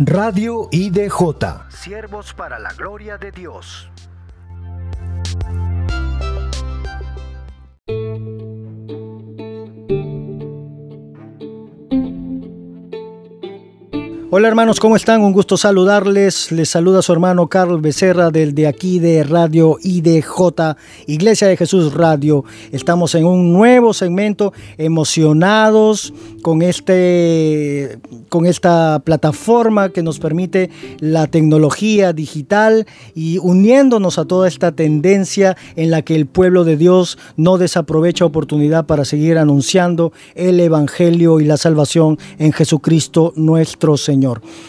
Radio IDJ. Siervos para la gloria de Dios. Hola hermanos, ¿cómo están? Un gusto saludarles. Les saluda su hermano Carlos Becerra del de aquí de Radio IDJ, Iglesia de Jesús Radio. Estamos en un nuevo segmento, emocionados con, este, con esta plataforma que nos permite la tecnología digital y uniéndonos a toda esta tendencia en la que el pueblo de Dios no desaprovecha oportunidad para seguir anunciando el Evangelio y la salvación en Jesucristo nuestro Señor.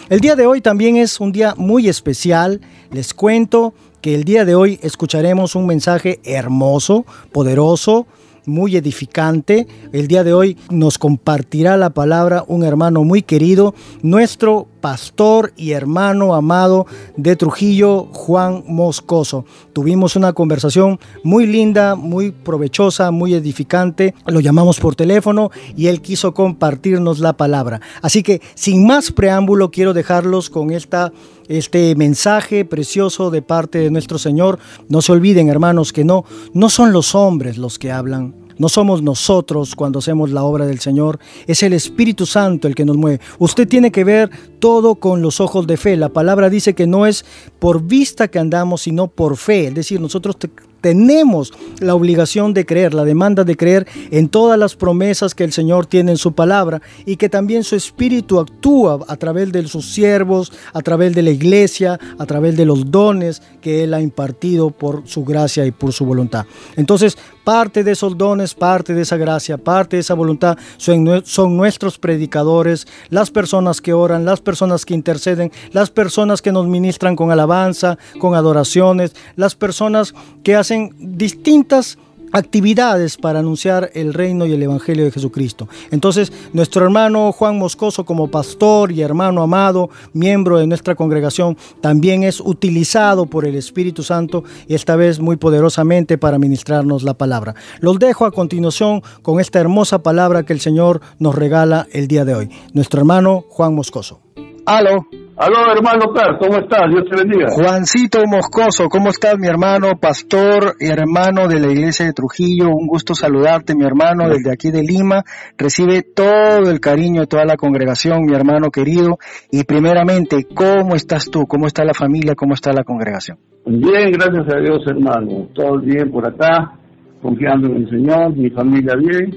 El día de hoy también es un día muy especial. Les cuento que el día de hoy escucharemos un mensaje hermoso, poderoso, muy edificante. El día de hoy nos compartirá la palabra un hermano muy querido, nuestro pastor y hermano amado de Trujillo, Juan Moscoso. Tuvimos una conversación muy linda, muy provechosa, muy edificante. Lo llamamos por teléfono y él quiso compartirnos la palabra. Así que sin más preámbulo quiero dejarlos con esta este mensaje precioso de parte de nuestro Señor. No se olviden, hermanos, que no no son los hombres los que hablan, no somos nosotros cuando hacemos la obra del Señor, es el Espíritu Santo el que nos mueve. Usted tiene que ver todo con los ojos de fe. La palabra dice que no es por vista que andamos, sino por fe. Es decir, nosotros tenemos la obligación de creer, la demanda de creer en todas las promesas que el Señor tiene en su palabra y que también su Espíritu actúa a través de sus siervos, a través de la iglesia, a través de los dones que Él ha impartido por su gracia y por su voluntad. Entonces, parte de esos dones, parte de esa gracia, parte de esa voluntad son, son nuestros predicadores, las personas que oran, las personas que interceden, las personas que nos ministran con alabanza, con adoraciones, las personas que hacen distintas actividades para anunciar el reino y el evangelio de Jesucristo. Entonces, nuestro hermano Juan Moscoso como pastor y hermano amado, miembro de nuestra congregación, también es utilizado por el Espíritu Santo y esta vez muy poderosamente para ministrarnos la palabra. Los dejo a continuación con esta hermosa palabra que el Señor nos regala el día de hoy. Nuestro hermano Juan Moscoso. Aló. Aló, hermano Per, ¿cómo estás? Dios te bendiga. Juancito Moscoso, ¿cómo estás, mi hermano, pastor y hermano de la iglesia de Trujillo? Un gusto saludarte, mi hermano, desde aquí de Lima. Recibe todo el cariño de toda la congregación, mi hermano querido. Y primeramente, ¿cómo estás tú? ¿Cómo está la familia? ¿Cómo está la congregación? Bien, gracias a Dios, hermano. Todo bien por acá, confiando en el Señor, mi familia bien,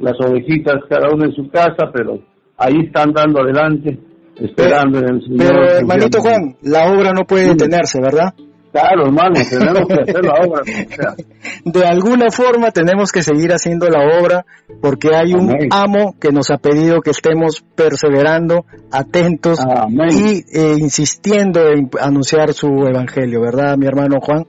las ovejitas cada uno en su casa, pero ahí están dando adelante esperando en el Señor. Pero, hermanito Juan, la obra no puede detenerse, ¿verdad? Claro, hermano, tenemos que hacer la obra. De alguna forma tenemos que seguir haciendo la obra porque hay un amo que nos ha pedido que estemos perseverando, atentos y eh, insistiendo en anunciar su evangelio, ¿verdad, mi hermano Juan?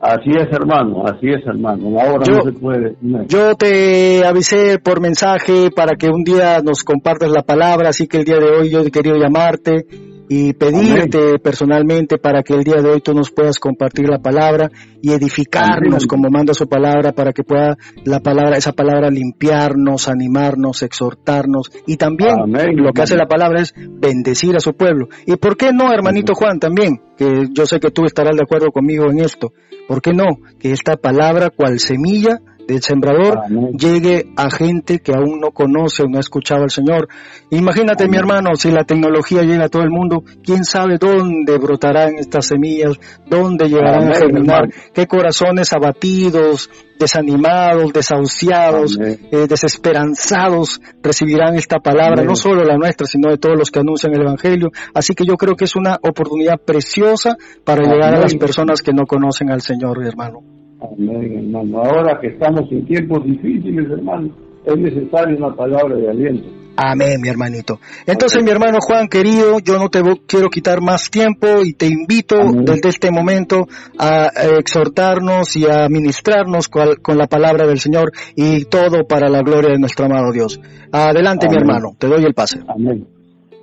Así es, hermano, así es, hermano. Ahora yo, no se puede. Yo te avisé por mensaje para que un día nos compartas la palabra, así que el día de hoy yo he querido llamarte y pedirte personalmente para que el día de hoy tú nos puedas compartir la palabra y edificarnos como manda su palabra para que pueda la palabra, esa palabra limpiarnos, animarnos, exhortarnos y también lo que hace la palabra es bendecir a su pueblo. ¿Y por qué no, hermanito Juan, también? Que yo sé que tú estarás de acuerdo conmigo en esto. ¿Por qué no? Que esta palabra, cual semilla, del sembrador llegue a gente que aún no conoce o no ha escuchado al Señor. Imagínate, mi hermano, si la tecnología llega a todo el mundo, quién sabe dónde brotarán estas semillas, dónde llegarán a germinar, qué corazones abatidos, desanimados, desahuciados, eh, desesperanzados recibirán esta palabra, no solo la nuestra, sino de todos los que anuncian el Evangelio. Así que yo creo que es una oportunidad preciosa para llegar a las personas que no conocen al Señor, hermano. Amén, hermano. Ahora que estamos en tiempos difíciles, hermano, es necesaria una palabra de aliento. Amén, mi hermanito. Entonces, mi hermano Juan, querido, yo no te quiero quitar más tiempo y te invito desde este momento a exhortarnos y a ministrarnos con la palabra del Señor y todo para la gloria de nuestro amado Dios. Adelante, mi hermano, te doy el pase. Amén.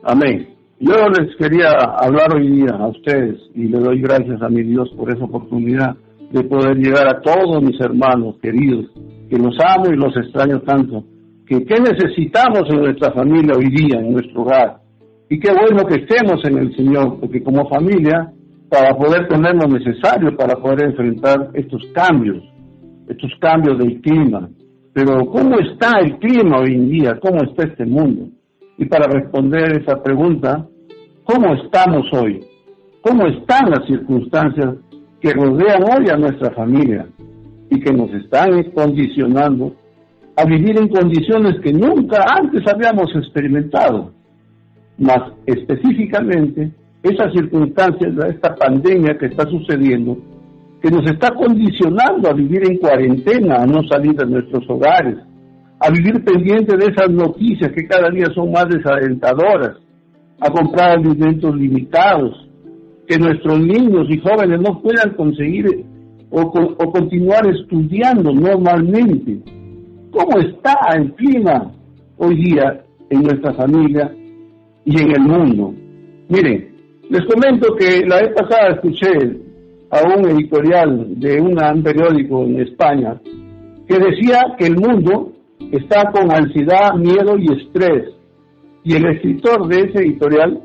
Amén. Yo les quería hablar hoy día a ustedes y le doy gracias a mi Dios por esa oportunidad de poder llegar a todos mis hermanos queridos, que los amo y los extraño tanto, que qué necesitamos en nuestra familia hoy día, en nuestro hogar. Y qué bueno que estemos en el Señor, porque como familia, para poder tener lo necesario para poder enfrentar estos cambios, estos cambios del clima. Pero ¿cómo está el clima hoy en día? ¿Cómo está este mundo? Y para responder esa pregunta, ¿cómo estamos hoy? ¿Cómo están las circunstancias que rodean hoy a nuestra familia y que nos están condicionando a vivir en condiciones que nunca antes habíamos experimentado? Más específicamente, esas circunstancias de esta pandemia que está sucediendo, que nos está condicionando a vivir en cuarentena, a no salir de nuestros hogares, a vivir pendiente de esas noticias que cada día son más desalentadoras, a comprar alimentos limitados, que nuestros niños y jóvenes no puedan conseguir o, continuar estudiando normalmente. ¿Cómo está el clima hoy día en nuestra familia y en el mundo? Miren, les comento que la vez pasada escuché a un editorial de un periódico en España que decía que el mundo está con ansiedad, miedo y estrés. Y el escritor de ese editorial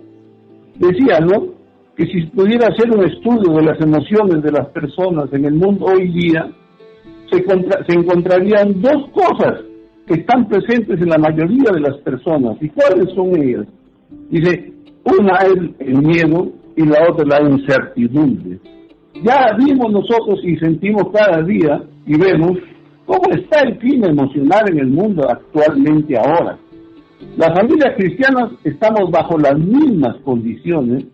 decía, ¿no? Que si pudiera hacer un estudio de las emociones de las personas en el mundo hoy día, se, se encontrarían dos cosas que están presentes en la mayoría de las personas. ¿Y cuáles son ellas? Dice, una es el miedo y la otra la incertidumbre. Ya vimos nosotros y sentimos cada día y vemos cómo está el clima emocional en el mundo actualmente ahora. Las familias cristianas estamos bajo las mismas condiciones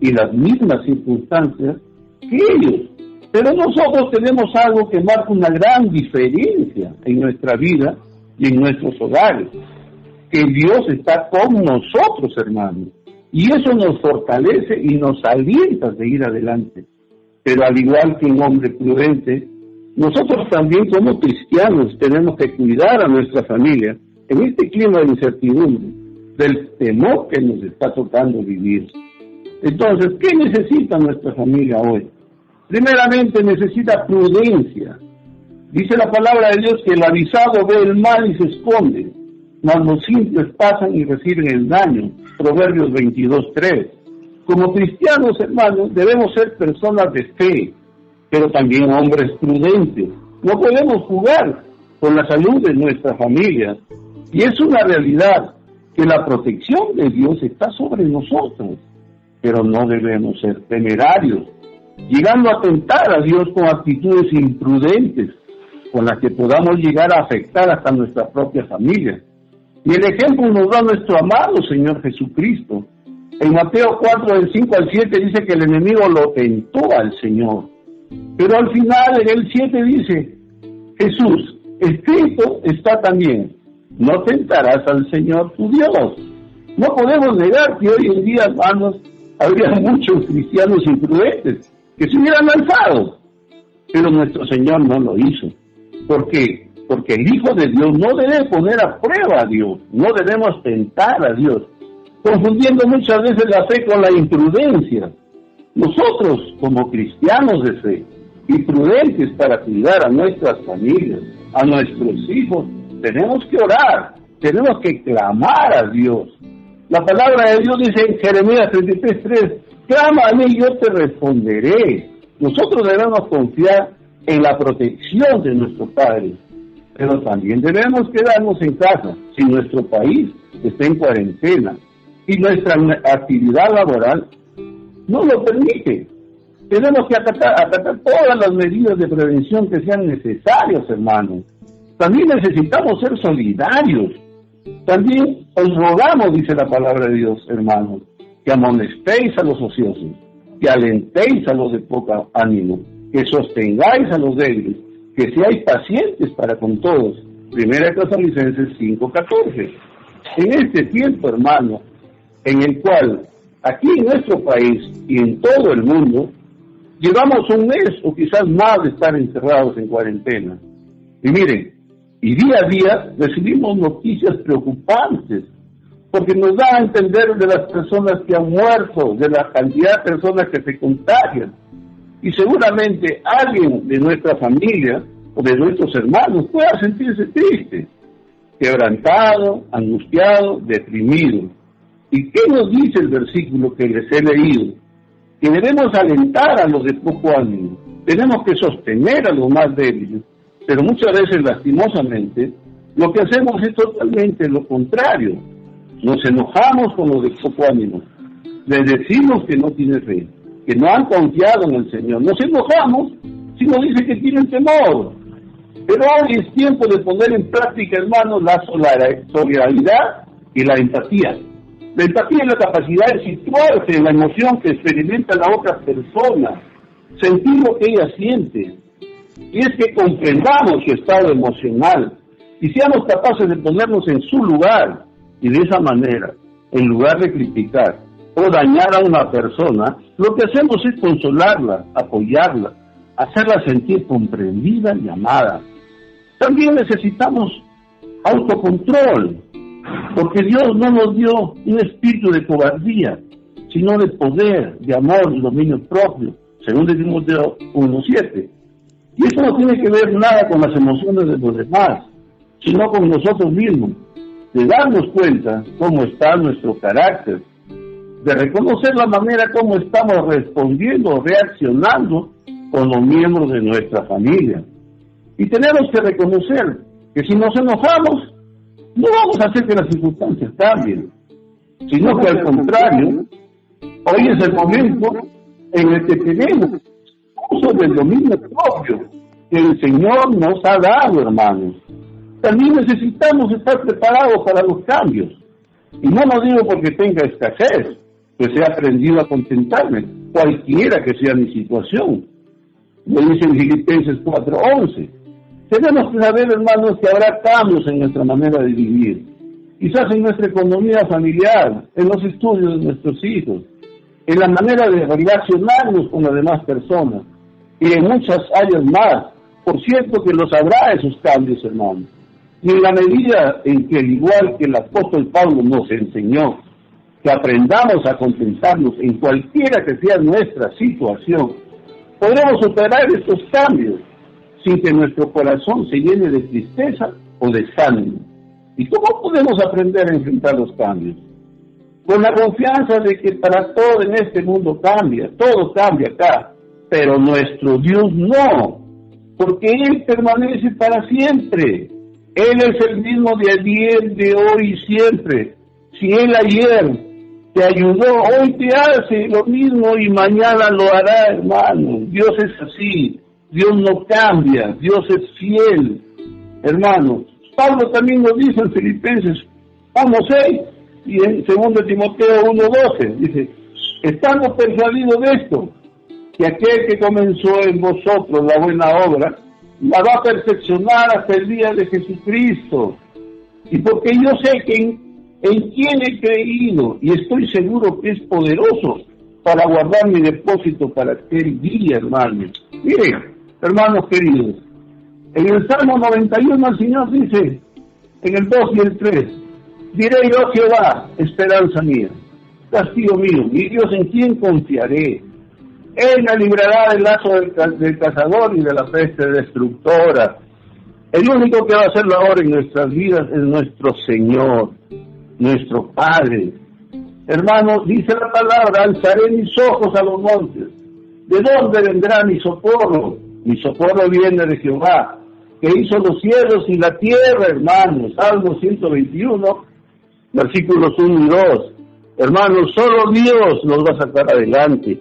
y las mismas circunstancias que ellos. Pero nosotros tenemos algo que marca una gran diferencia en nuestra vida y en nuestros hogares. Que Dios está con nosotros, hermanos. Y eso nos fortalece y nos alienta a seguir adelante. Pero al igual que un hombre prudente, nosotros también como cristianos tenemos que cuidar a nuestra familia en este clima de incertidumbre, del temor que nos está tocando vivir. Entonces, ¿qué necesita nuestra familia hoy? Primeramente necesita prudencia. Dice la palabra de Dios que el avisado ve el mal y se esconde mas los simples pasan y reciben el daño. Proverbios 22.3. Como cristianos, hermanos, debemos ser personas de fe, pero también hombres prudentes. No podemos jugar con la salud de nuestra familia. Y es una realidad que la protección de Dios está sobre nosotros, pero no debemos ser temerarios, llegando a tentar a Dios con actitudes imprudentes, con las que podamos llegar a afectar hasta nuestra propia familia. Y el ejemplo nos da nuestro amado Señor Jesucristo. En Mateo 4, del 5 al 7 dice que el enemigo lo tentó al Señor. Pero al final en el 7 dice, Jesús, escrito está también, no tentarás al Señor tu Dios. No podemos negar que hoy en día, hermanos, habría muchos cristianos imprudentes que se hubieran lanzado. Pero nuestro Señor no lo hizo. ¿Por qué? porque el Hijo de Dios no debe poner a prueba a Dios, no debemos tentar a Dios, confundiendo muchas veces la fe con la imprudencia. Nosotros, como cristianos de fe y prudentes para cuidar a nuestras familias, a nuestros hijos, tenemos que orar, tenemos que clamar a Dios. La palabra de Dios dice en Jeremías 33:3, clama a mí y yo te responderé. Nosotros debemos confiar en la protección de nuestro Padre pero también debemos quedarnos en casa si nuestro país está en cuarentena y nuestra actividad laboral no lo permite. Tenemos que acatar, todas las medidas de prevención que sean necesarias, hermanos. También necesitamos ser solidarios. También os rogamos, dice la palabra de Dios, hermanos, que amonestéis a los ociosos, que alentéis a los de poca ánimo, que sostengáis a los débiles que seáis pacientes para con todos. Primera Tesalonicenses 5:14. En este tiempo, hermano, en el cual aquí en nuestro país y en todo el mundo, llevamos un mes o quizás más de estar encerrados en cuarentena. Y miren, y día a día recibimos noticias preocupantes, porque nos da a entender de las personas que han muerto, de la cantidad de personas que se contagian, y seguramente alguien de nuestra familia o de nuestros hermanos pueda sentirse triste, quebrantado, angustiado, deprimido. ¿Y qué nos dice el versículo que les he leído? Que debemos alentar a los de poco ánimo, tenemos que sostener a los más débiles, pero muchas veces lastimosamente lo que hacemos es totalmente lo contrario. Nos enojamos con los de poco ánimo, les decimos que no tienen fe, que no han confiado en el Señor. Nos enojamos si nos dice que tienen temor. Pero hoy es tiempo de poner en práctica, hermanos, la solidaridad y la empatía. La empatía es la capacidad de situarse en la emoción que experimenta la otra persona, sentir lo que ella siente. Y es que comprendamos su estado emocional y seamos capaces de ponernos en su lugar y de esa manera, en lugar de criticar o dañar a una persona, lo que hacemos es consolarla, apoyarla, hacerla sentir comprendida y amada. También necesitamos autocontrol, porque Dios no nos dio un espíritu de cobardía, sino de poder, de amor y dominio propio, según decimos de 1.7. Y eso no tiene que ver nada con las emociones de los demás, sino con nosotros mismos, de darnos cuenta cómo está nuestro carácter, de reconocer la manera como estamos respondiendo, reaccionando con los miembros de nuestra familia. Y tenemos que reconocer que si nos enojamos, no vamos a hacer que las circunstancias cambien, sino que al contrario, hoy es el momento en el que tenemos uso del dominio propio que el Señor nos ha dado, hermanos. También necesitamos estar preparados para los cambios. Y no lo digo porque tenga escasez, pues he aprendido a contentarme, cualquiera que sea mi situación. Lo dice en Filipenses 4:11. Tenemos que saber, hermanos, que habrá cambios en nuestra manera de vivir. Quizás en nuestra economía familiar, en los estudios de nuestros hijos, en la manera de relacionarnos con las demás personas y en muchas áreas más. Por cierto que los habrá esos cambios, hermanos. Y en la medida en que, al igual que el apóstol Pablo nos enseñó, que aprendamos a contentarnos en cualquiera que sea nuestra situación, podremos superar estos cambios sin que nuestro corazón se llene de tristeza o desánimo. ¿Y cómo podemos aprender a enfrentar los cambios? Con la confianza de que para todo en este mundo cambia, todo cambia acá, pero nuestro Dios no, porque Él permanece para siempre. Él es el mismo de ayer, de hoy y siempre. Si Él ayer te ayudó, hoy te hace lo mismo y mañana lo hará, hermano. Dios es así, Dios no cambia, Dios es fiel, hermano. Pablo también nos dice en Filipenses 1.6 y en 2 Timoteo 1.12, dice, estamos persuadidos de esto, que aquel que comenzó en vosotros la buena obra, la va a perfeccionar hasta el día de Jesucristo. Y porque yo sé que en, en quién he creído y estoy seguro que es poderoso para guardar mi depósito para aquel día, hermanos. Miren, hermanos queridos, en el Salmo 91 el Señor dice, en el 2 y el 3, diré yo Jehová, esperanza mía, castillo mío, mi Dios en quién confiaré. Él me librará del lazo del, del cazador y de la peste destructora. El único que va a hacer la obra en nuestras vidas es nuestro Señor, nuestro Padre. Hermanos, dice la palabra, alzaré mis ojos a los montes. ¿De dónde vendrá mi socorro? Mi socorro viene de Jehová, que hizo los cielos y la tierra, hermanos. Salmo 121, versículos 1 y 2. Hermanos, solo Dios nos va a sacar adelante.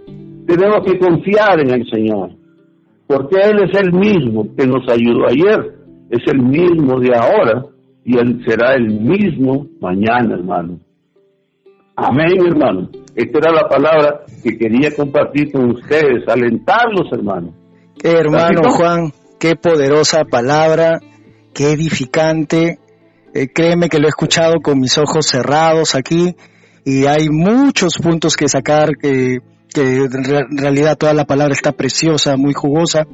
Tenemos que confiar en el Señor, porque Él es el mismo que nos ayudó ayer, es el mismo de ahora y Él será el mismo mañana, hermano. Amén, hermano. Esta era la palabra que quería compartir con ustedes, alentarlos, hermano. hermano Juan, qué poderosa palabra, qué edificante. Eh, créeme que lo he escuchado con mis ojos cerrados aquí y hay muchos puntos que sacar que, que en realidad toda la palabra está preciosa, muy jugosa.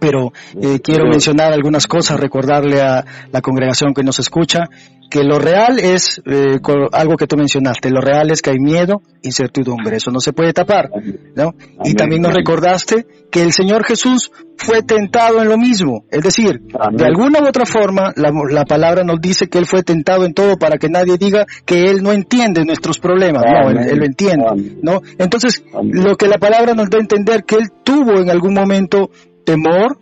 Pero eh, quiero mencionar algunas cosas, recordarle a la congregación que nos escucha que lo real es eh, algo que tú mencionaste, lo real es que hay miedo, incertidumbre, eso no se puede tapar, ¿no? Y también nos recordaste que el Señor Jesús fue tentado en lo mismo, es decir, de alguna u otra forma la, palabra nos dice que Él fue tentado en todo para que nadie diga que Él no entiende nuestros problemas, no, él, lo entiende, ¿no? Entonces, lo que la palabra nos da a entender que Él tuvo en algún momento temor,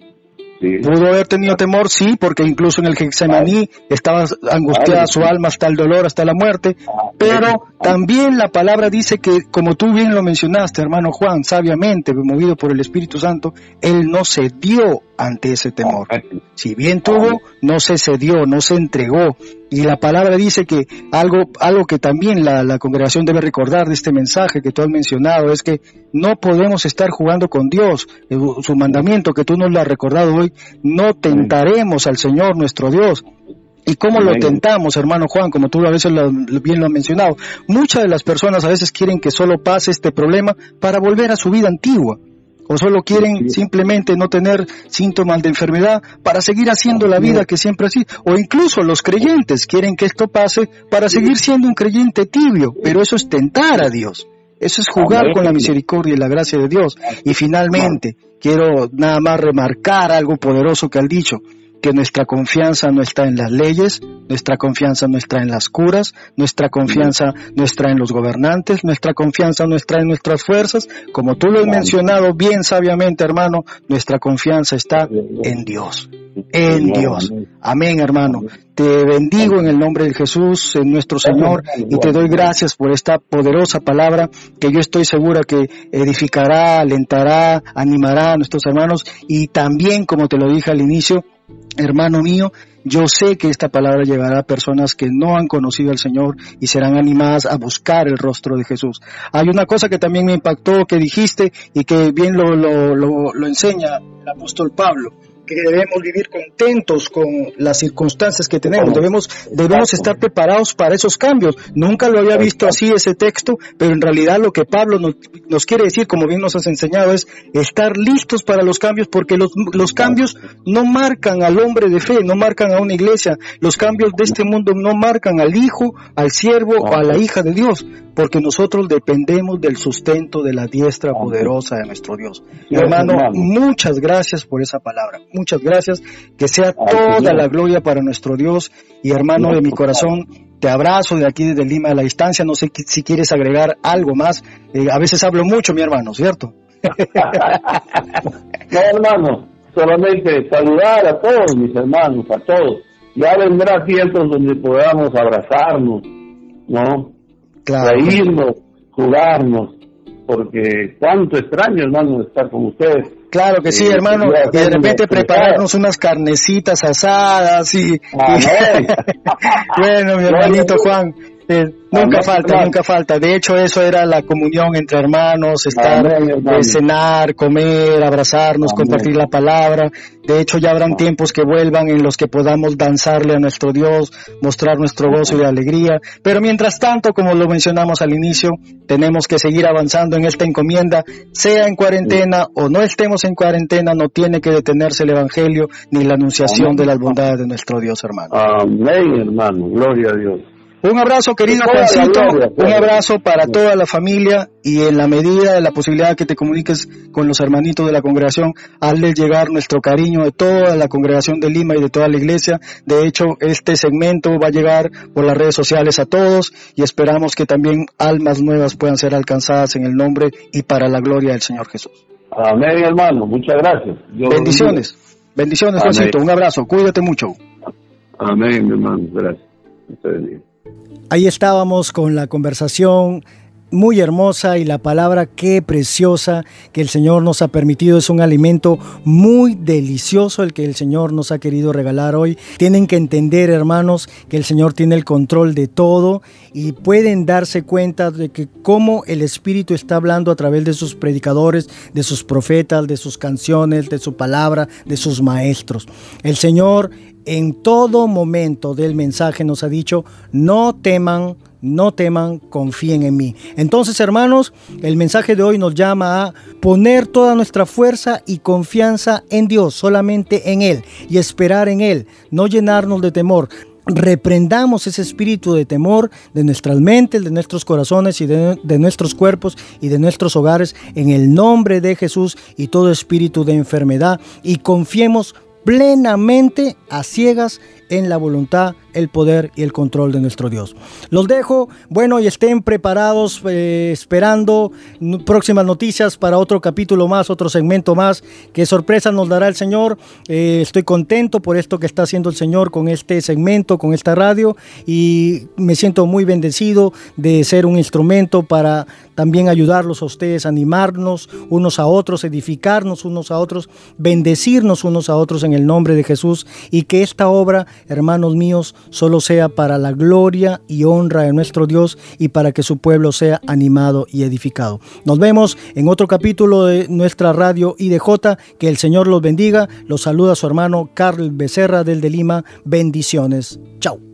Pudo haber tenido temor, sí, porque incluso en el Getsemaní estaba angustiada su alma hasta el dolor, hasta la muerte, ah, pero también la palabra dice que, como tú bien lo mencionaste, hermano Juan, sabiamente, movido por el Espíritu Santo, él no se dio ante ese temor. Si bien tuvo, no se cedió, no se entregó. Y la palabra dice que algo, algo que también la, la congregación debe recordar de este mensaje que tú has mencionado es que no podemos estar jugando con Dios. Eh, su mandamiento que tú nos lo has recordado hoy, no tentaremos al Señor nuestro Dios. ¿Y cómo lo tentamos, hermano Juan? Como tú a veces bien lo has mencionado. Muchas de las personas a veces quieren que solo pase este problema para volver a su vida antigua o solo quieren simplemente no tener síntomas de enfermedad para seguir haciendo la vida que siempre ha sido, o incluso los creyentes quieren que esto pase para seguir siendo un creyente tibio, pero eso es tentar a Dios. Eso es jugar con la misericordia y la gracia de Dios. Y finalmente, quiero nada más remarcar algo poderoso que ha dicho que nuestra confianza no está en las leyes, nuestra confianza no está en las curas, nuestra confianza no está en los gobernantes, nuestra confianza no está en nuestras fuerzas. Como tú lo has mencionado bien sabiamente, hermano, nuestra confianza está en Dios. En Dios. Amén, hermano. Te bendigo en el nombre de Jesús, en nuestro Señor, y te doy gracias por esta poderosa palabra que yo estoy segura que edificará, alentará, animará a nuestros hermanos y también, como te lo dije al inicio, hermano mío, yo sé que esta palabra llegará a personas que no han conocido al Señor y serán animadas a buscar el rostro de Jesús. Hay una cosa que también me impactó, que dijiste y que bien lo, lo, lo enseña el apóstol Pablo que debemos vivir contentos con las circunstancias que tenemos, debemos, debemos estar preparados para esos cambios. Nunca lo había visto así ese texto, pero en realidad lo que Pablo nos, nos quiere decir, como bien nos has enseñado, es estar listos para los cambios, porque los, los cambios no marcan al hombre de fe, no marcan a una iglesia, los cambios de este mundo no marcan al hijo, al siervo o a la hija de Dios, porque nosotros dependemos del sustento de la diestra poderosa de nuestro Dios. hermano, muchas gracias por esa palabra muchas gracias. Que sea toda la gloria para nuestro Dios. Y hermano de mi corazón, te abrazo de aquí desde Lima a la distancia. No sé si quieres agregar algo más. Eh, a veces hablo mucho, mi hermano, ¿cierto? no, hermano, solamente saludar a todos mis hermanos, a todos. Ya vendrá tiempos donde podamos abrazarnos, ¿no? Reírnos, jugarnos, porque cuánto extraño, hermano, estar con ustedes Claro que sí, hermano. Y de repente prepararnos unas carnecitas asadas y... bueno, mi hermanito Juan, nunca falta, nunca falta. De hecho, eso era la comunión entre hermanos, estar, eh, cenar, comer, abrazarnos, compartir la palabra. De hecho, ya habrán tiempos que vuelvan en los que podamos danzarle a nuestro Dios, mostrar nuestro gozo y alegría. Pero mientras tanto, como lo mencionamos al inicio, tenemos que seguir avanzando en esta encomienda, sea en cuarentena o no estemos en cuarentena, no tiene que detenerse el Evangelio ni la anunciación de las bondades de nuestro Dios, hermano. Amén, hermano. Gloria a Dios. Un abrazo, querido Juancito, un abrazo para toda la familia y en la medida de la posibilidad que te comuniques con los hermanitos de la congregación, hazles llegar nuestro cariño de toda la congregación de Lima y de toda la iglesia. De hecho, este segmento va a llegar por las redes sociales a todos y esperamos que también almas nuevas puedan ser alcanzadas en el nombre y para la gloria del Señor Jesús. Amén, hermano. Muchas gracias. Bendiciones. Bendiciones, Juancito. Un abrazo. Cuídate mucho. Amén, hermano. Gracias. Ahí estábamos con la conversación muy hermosa y la palabra qué preciosa que el Señor nos ha permitido. Es un alimento muy delicioso el que el Señor nos ha querido regalar hoy. Tienen que entender, hermanos, que el Señor tiene el control de todo y pueden darse cuenta de que cómo el Espíritu está hablando a través de sus predicadores, de sus profetas, de sus canciones, de su palabra, de sus maestros. El Señor en todo momento del mensaje nos ha dicho, no teman, no teman, confíen en mí. Entonces, hermanos, el mensaje de hoy nos llama a poner toda nuestra fuerza y confianza en Dios, solamente en Él, y esperar en Él, no llenarnos de temor. Reprendamos ese espíritu de temor de nuestras mentes, de nuestros corazones y de, de, nuestros cuerpos y de nuestros hogares en el nombre de Jesús y todo espíritu de enfermedad y confiemos plenamente a ciegas en la voluntad, el poder y el control de nuestro Dios. Los dejo, bueno, y estén preparados, eh, esperando próximas noticias para otro capítulo más, otro segmento más. Qué sorpresa nos dará el Señor. Eh, estoy contento por esto que está haciendo el Señor con este segmento, con esta radio, y me siento muy bendecido de ser un instrumento para también ayudarlos a ustedes, animarnos unos a otros, edificarnos unos a otros, bendecirnos unos a otros en el nombre de Jesús y que esta obra hermanos míos, solo sea para la gloria y honra de nuestro Dios y para que su pueblo sea animado y edificado. Nos vemos en otro capítulo de nuestra radio IDJ. Que el Señor los bendiga. Los saluda su hermano Carl Becerra del de Lima. Bendiciones. Chao.